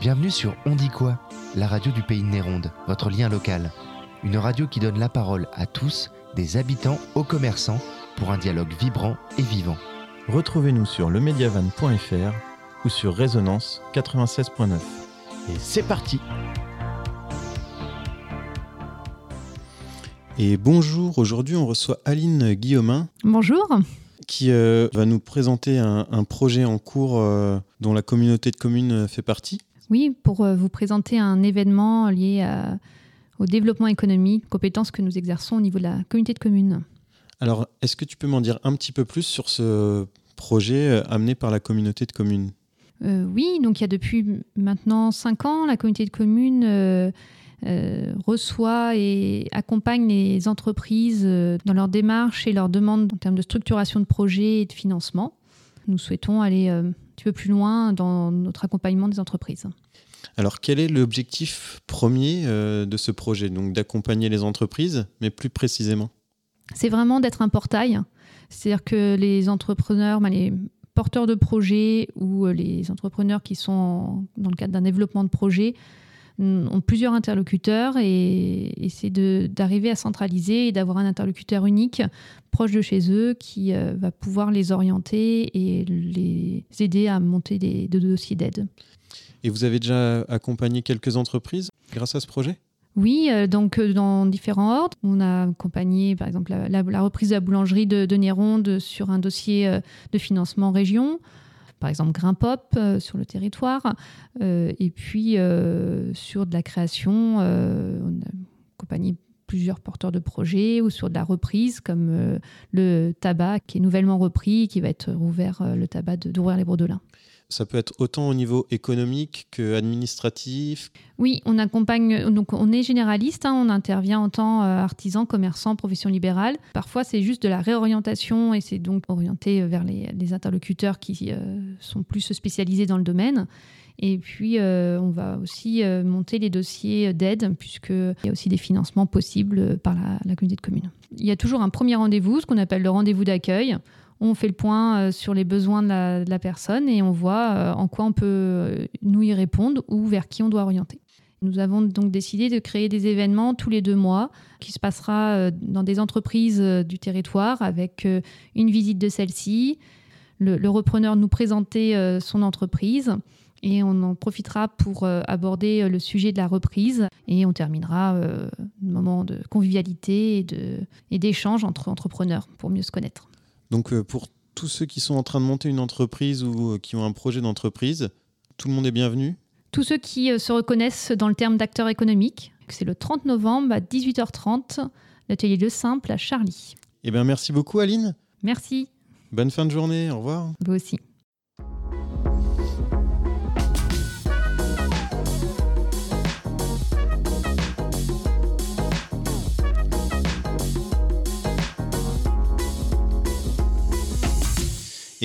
Bienvenue sur On dit quoi La radio du pays de Néronde, votre lien local. Une radio qui donne la parole à tous, des habitants aux commerçants, pour un dialogue vibrant et vivant. Retrouvez-nous sur lemediavan.fr ou sur Résonance 96.9. Et c'est parti Et bonjour, aujourd'hui on reçoit Aline Guillaumin. Bonjour. Qui euh, va nous présenter un, projet en cours euh, dont la communauté de communes fait partie. Oui, pour euh, vous présenter un événement lié au développement économique, compétences que nous exerçons au niveau de la communauté de communes. Alors, est-ce que tu peux m'en dire un petit peu plus sur ce projet amené par la communauté de communes? Oui, donc il y a depuis maintenant cinq ans, la communauté de communes euh, reçoit et accompagne les entreprises euh, dans leurs démarches et leurs demandes en termes de structuration de projets et de financement. Nous souhaitons aller euh, petit peu plus loin dans notre accompagnement des entreprises. Alors, quel est l'objectif premier de ce projet? Donc, d'accompagner les entreprises, mais plus précisément? C'est vraiment d'être un portail. C'est-à-dire que les entrepreneurs, ben, les porteurs de projets ou les entrepreneurs qui sont dans le cadre d'un développement de projet ont plusieurs interlocuteurs et, c'est d'arriver à centraliser et d'avoir un interlocuteur unique proche de chez eux qui euh, va pouvoir les orienter et les aider à monter des, dossiers d'aide. Et vous avez déjà accompagné quelques entreprises grâce à ce projet? Oui, euh, donc euh, dans différents ordres. On a accompagné par exemple la, reprise de la boulangerie de, de Néronde sur un dossier de financement région par exemple Grimpop euh, sur le territoire, euh, et puis euh, sur de la création, on a accompagné plusieurs porteurs de projets ou sur de la reprise comme le tabac qui est nouvellement repris, qui va être rouvert, le tabac de d'ouvrir les Bordelins. Ça peut être autant au niveau économique que administratif. Oui, on accompagne, donc on est généraliste, hein, on intervient en tant euh, artisan, commerçant, profession libérale. Parfois, c'est juste de la réorientation et c'est donc orienté vers les, interlocuteurs qui euh, sont plus spécialisés dans le domaine. Et puis, euh, on va aussi monter les dossiers d'aide, puisqu'il y a aussi des financements possibles par la, la communauté de communes. Il y a toujours un premier rendez-vous, ce qu'on appelle le rendez-vous d'accueil on fait le point euh, sur les besoins de la, personne et on voit euh, en quoi on peut euh, nous y répondre ou vers qui on doit orienter. Nous avons donc décidé de créer des événements tous les deux mois qui se passera dans des entreprises du territoire avec une visite de celle-ci, le, repreneur nous présenter son entreprise et on en profitera pour aborder le sujet de la reprise et on terminera un moment de convivialité et d'échange entre entrepreneurs pour mieux se connaître. Donc euh, pour tous ceux qui sont en train de monter une entreprise ou euh, qui ont un projet d'entreprise, tout le monde est bienvenu Tous ceux qui euh, se reconnaissent dans le terme d'acteur économique, c'est le 30 novembre à 18h30, l'atelier de Simple à Charlie. Eh bien merci beaucoup Aline. Merci. Bonne fin de journée, au revoir. Vous aussi.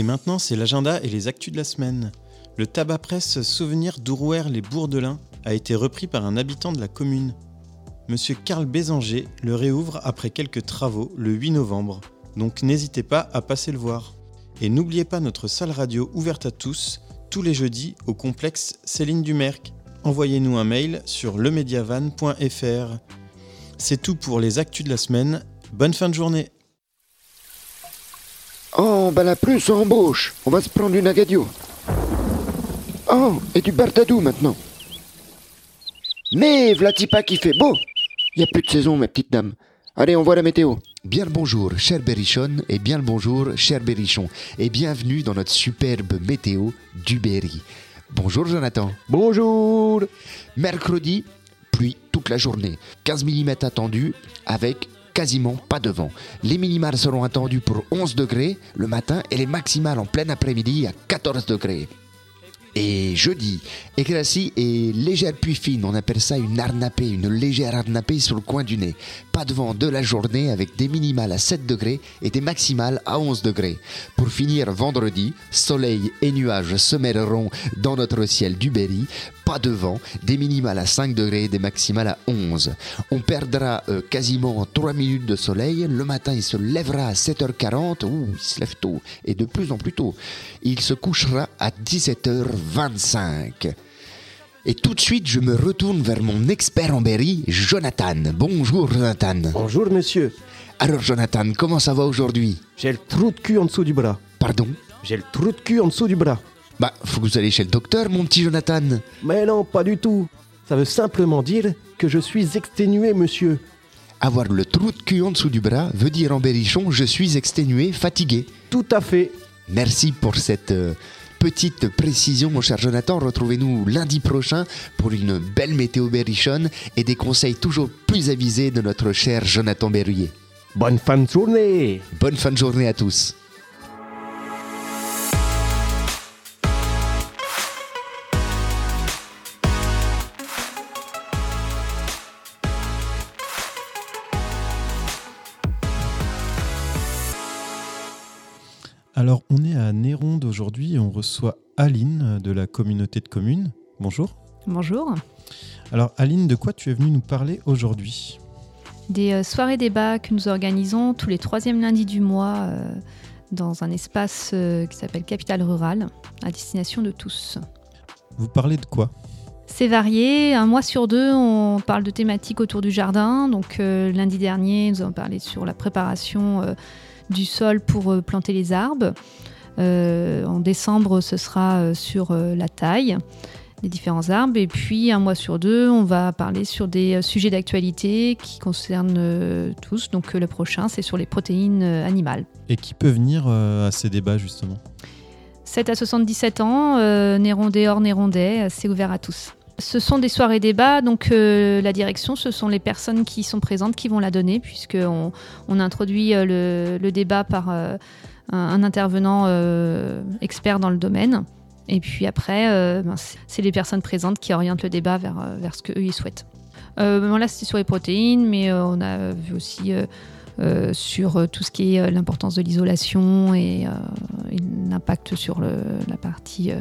Et maintenant, c'est l'agenda et les actus de la semaine. Le tabac presse Souvenir d'Ourouer les Bourdelins a été repris par un habitant de la commune. Monsieur Karl Bézanger le réouvre après quelques travaux le 8 novembre, donc n'hésitez pas à passer le voir. Et n'oubliez pas notre salle radio ouverte à tous, tous les jeudis au complexe Céline Dumerc. Envoyez-nous un mail sur lemediavan.fr. C'est tout pour les actus de la semaine. Bonne fin de journée Oh, bah la plus embauche. On va se prendre une agadio. Oh, et du bardadou maintenant. Mais pas qui fait beau. Il y a plus de saison, ma petite dame. Allez, on voit la météo. Bien le bonjour, cher Berrichon, et bien le bonjour, cher Berrichon, et bienvenue dans notre superbe météo du Berry. Bonjour Jonathan. Bonjour. Mercredi, pluie toute la journée. 15 mm attendu avec quasiment pas de vent. Les minimales seront attendues pour 11 degrés le matin et les maximales en plein après-midi à 14 degrés. Et jeudi, éclaircie et légère pluie fine, on appelle ça une arnapée, une légère arnapée sur le coin du nez. Pas de vent de la journée avec des minimales à 7 degrés et des maximales à 11 degrés. Pour finir vendredi, soleil et nuages se mêleront dans notre ciel du Berry pas de vent, des minimales à 5 degrés, des maximales à 11. On perdra euh, quasiment 3 minutes de soleil. Le matin, il se lèvera à 7h40. Ouh, il se lève tôt. Et de plus en plus tôt. Il se couchera à 17h25. Et tout de suite, je me retourne vers mon expert en berry, Jonathan. Bonjour Jonathan. Bonjour monsieur. Alors Jonathan, comment ça va aujourd'hui? J'ai le trou de cul en dessous du bras. Pardon? J'ai le trou de cul en dessous du bras. Bah, faut que vous allez chez le docteur, mon petit Jonathan. Mais non, pas du tout. Ça veut simplement dire que je suis exténué, monsieur. Avoir le trou de cul en dessous du bras veut dire en berrichon, je suis exténué, fatigué. Tout à fait. Merci pour cette euh, petite précision, mon cher Jonathan. Retrouvez-nous lundi prochain pour une belle météo berrichonne et des conseils toujours plus avisés de notre cher Jonathan Berruyer. Bonne fin de journée. Bonne fin de journée à tous. Alors, on est à Néronde aujourd'hui et on reçoit Aline de la communauté de communes. Bonjour. Bonjour. Alors, Aline, de quoi tu es venue nous parler aujourd'hui? Des euh, soirées débats que nous organisons tous les troisièmes lundis du mois euh, dans un espace euh, qui s'appelle Capitale Rurale, à destination de tous. Vous parlez de quoi? C'est varié. Un mois sur deux, on parle de thématiques autour du jardin. Donc, euh, lundi dernier, nous avons parlé sur la préparation euh, du sol pour euh, planter les arbres. Euh, en décembre, ce sera euh, sur la taille des différents arbres. Et puis, un mois sur deux, on va parler sur des sujets d'actualité qui concernent tous. Donc, le prochain, c'est sur les protéines animales. Et qui peut venir à ces débats, justement? 7 à 77 ans, euh, Nérondais hors Nérondais, c'est ouvert à tous. Ce sont des soirées débats, donc euh, la direction, ce sont les personnes qui sont présentes qui vont la donner, puisqu'on on introduit euh, le, débat par euh, un, intervenant expert dans le domaine. Et puis après, ben, c'est- les personnes présentes qui orientent le débat vers, vers ce qu'eux ils souhaitent. Là, c'était sur les protéines, mais on a vu aussi sur tout ce qui est l'importance de l'isolation et, l'impact sur la partie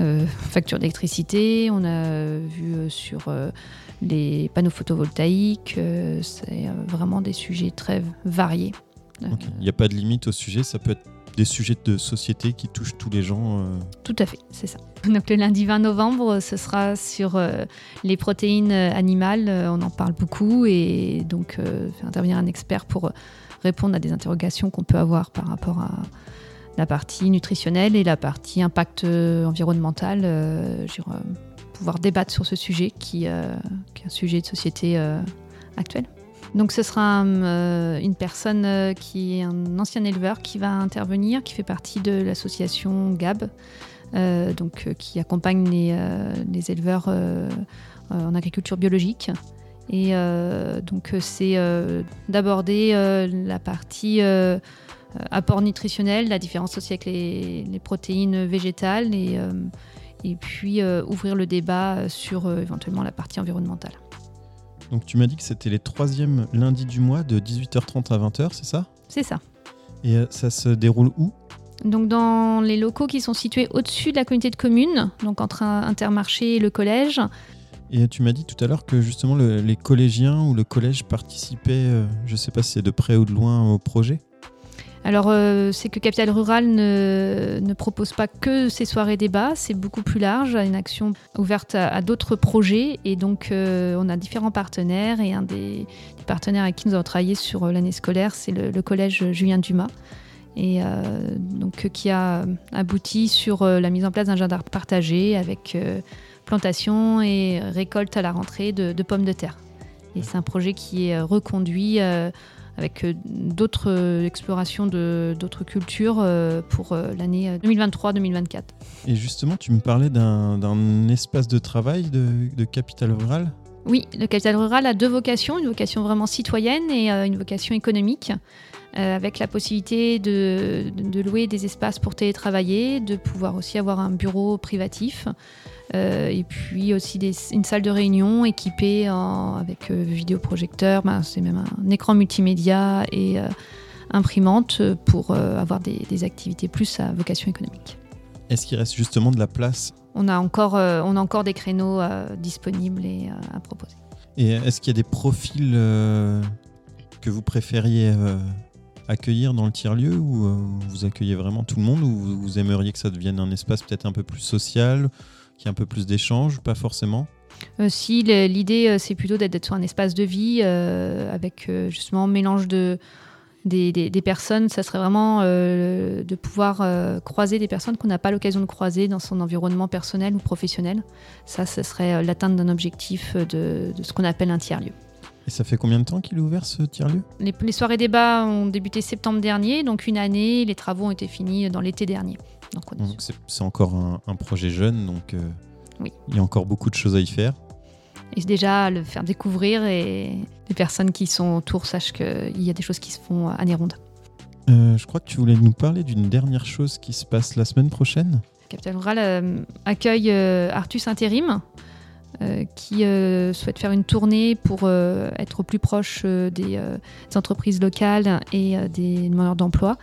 euh, facture d'électricité. On a vu euh, sur euh, les panneaux photovoltaïques. c'est vraiment des sujets très variés. Il n'y a pas de limite au sujet, ça peut être des sujets de société qui touchent tous les gens. euh, Tout à fait, c'est ça. Donc le lundi 20 novembre, ce sera sur euh, les protéines animales. On en parle beaucoup et donc euh, faire intervenir un expert pour répondre à des interrogations qu'on peut avoir par rapport à la partie nutritionnelle et la partie impact euh, environnemental. euh, euh, pouvoir débattre sur ce sujet qui, est un sujet de société euh, actuel. Donc ce sera une personne qui est un ancien éleveur qui va intervenir, qui fait partie de l'association GAB, donc, qui accompagne les, les éleveurs en agriculture biologique. Et donc c'est d'aborder la partie apport nutritionnel, la différence aussi avec les, les protéines végétales et, euh, et puis euh, ouvrir le débat sur euh, éventuellement la partie environnementale. Donc, tu m'as dit que c'était les troisièmes lundis du mois de 18h30 à 20h, c'est ça? C'est ça. Et euh, ça se déroule où? Donc dans les locaux qui sont situés au-dessus de la communauté de communes, donc entre Intermarché et le collège. Et tu m'as dit tout à l'heure que justement le- les collégiens ou le collège participaient, euh, je sais pas si c'est de près ou de loin, au projet? Alors euh, c'est que Capital Rural ne, propose pas que ces soirées débats, c'est beaucoup plus large, une action ouverte à, d'autres projets et donc euh, on a différents partenaires et un des, partenaires avec qui nous avons travaillé sur euh, l'année scolaire, c'est le, collège Julien Dumas. Et donc, qui a abouti sur la mise en place d'un jardin partagé avec plantation et récolte à la rentrée de, de pommes de terre. Et c'est un projet qui est reconduit avec euh, d'autres euh, explorations de d'autres cultures euh, pour l'année euh, 2023-2024. Et justement, tu me parlais d'un espace de travail de, de Capital Rural. Oui, le capital rural a deux vocations, une vocation vraiment citoyenne et une vocation économique, euh, avec la possibilité de, louer des espaces pour télétravailler, de pouvoir aussi avoir un bureau privatif, euh, et puis aussi des- une salle de réunion équipée en- avec euh, vidéoprojecteur, ben, c'est même un écran multimédia et imprimante pour avoir des, des activités plus à vocation économique. Est-ce qu'il reste justement de la place? On a encore, euh, on a encore des créneaux euh, disponibles et euh, à proposer. Et est-ce qu'il y a des profils que vous préfériez accueillir dans le tiers-lieu ou euh, vous accueillez vraiment tout le monde ou vous, aimeriez que ça devienne un espace peut-être un peu plus social qu'il y ait un peu plus d'échanges Pas forcément? Euh, si l'idée euh, c'est plutôt d'être sur un espace de vie avec justement mélange de des, personnes, ça serait vraiment de pouvoir croiser des personnes qu'on n'a pas l'occasion de croiser dans son environnement personnel ou professionnel. Ça, ce serait l'atteinte d'un objectif de ce qu'on appelle un tiers-lieu. Et ça fait combien de temps qu'il est ouvert ce tiers-lieu? Les, les soirées débat ont débuté septembre dernier, donc une année. Les travaux ont été finis dans l'été dernier. Donc on est Donc c'est encore un, un projet jeune, donc euh, Oui. il y a encore beaucoup de choses à y faire. Et déjà, le faire découvrir et les personnes qui sont autour sachent qu'il y a des choses qui se font à Néronde. Euh, je crois que tu voulais nous parler d'une dernière chose qui se passe la semaine prochaine. Capital Rural euh, accueille Artus Intérim, euh, qui euh, souhaite faire une tournée pour euh, être au plus proche euh, des, euh, des entreprises locales et euh, des demandeurs d'emploi.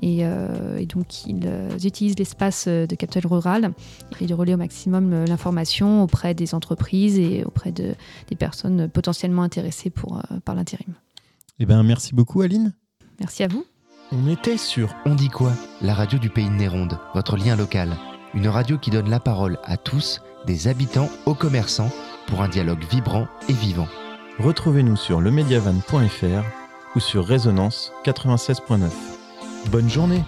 Et, euh, et donc, ils euh, utilisent l'espace de Capital Rural et de relayer au maximum l'information auprès des entreprises et auprès de, des personnes potentiellement intéressées pour, euh, par l'intérim. Eh ben, merci beaucoup, Aline. Merci à vous. On était sur On dit quoi? La radio du pays de Néronde, votre lien local. Une radio qui donne la parole à tous, des habitants aux commerçants, pour un dialogue vibrant et vivant. Retrouvez-nous sur lemediavan.fr ou sur Résonance 96.9. Bonne journée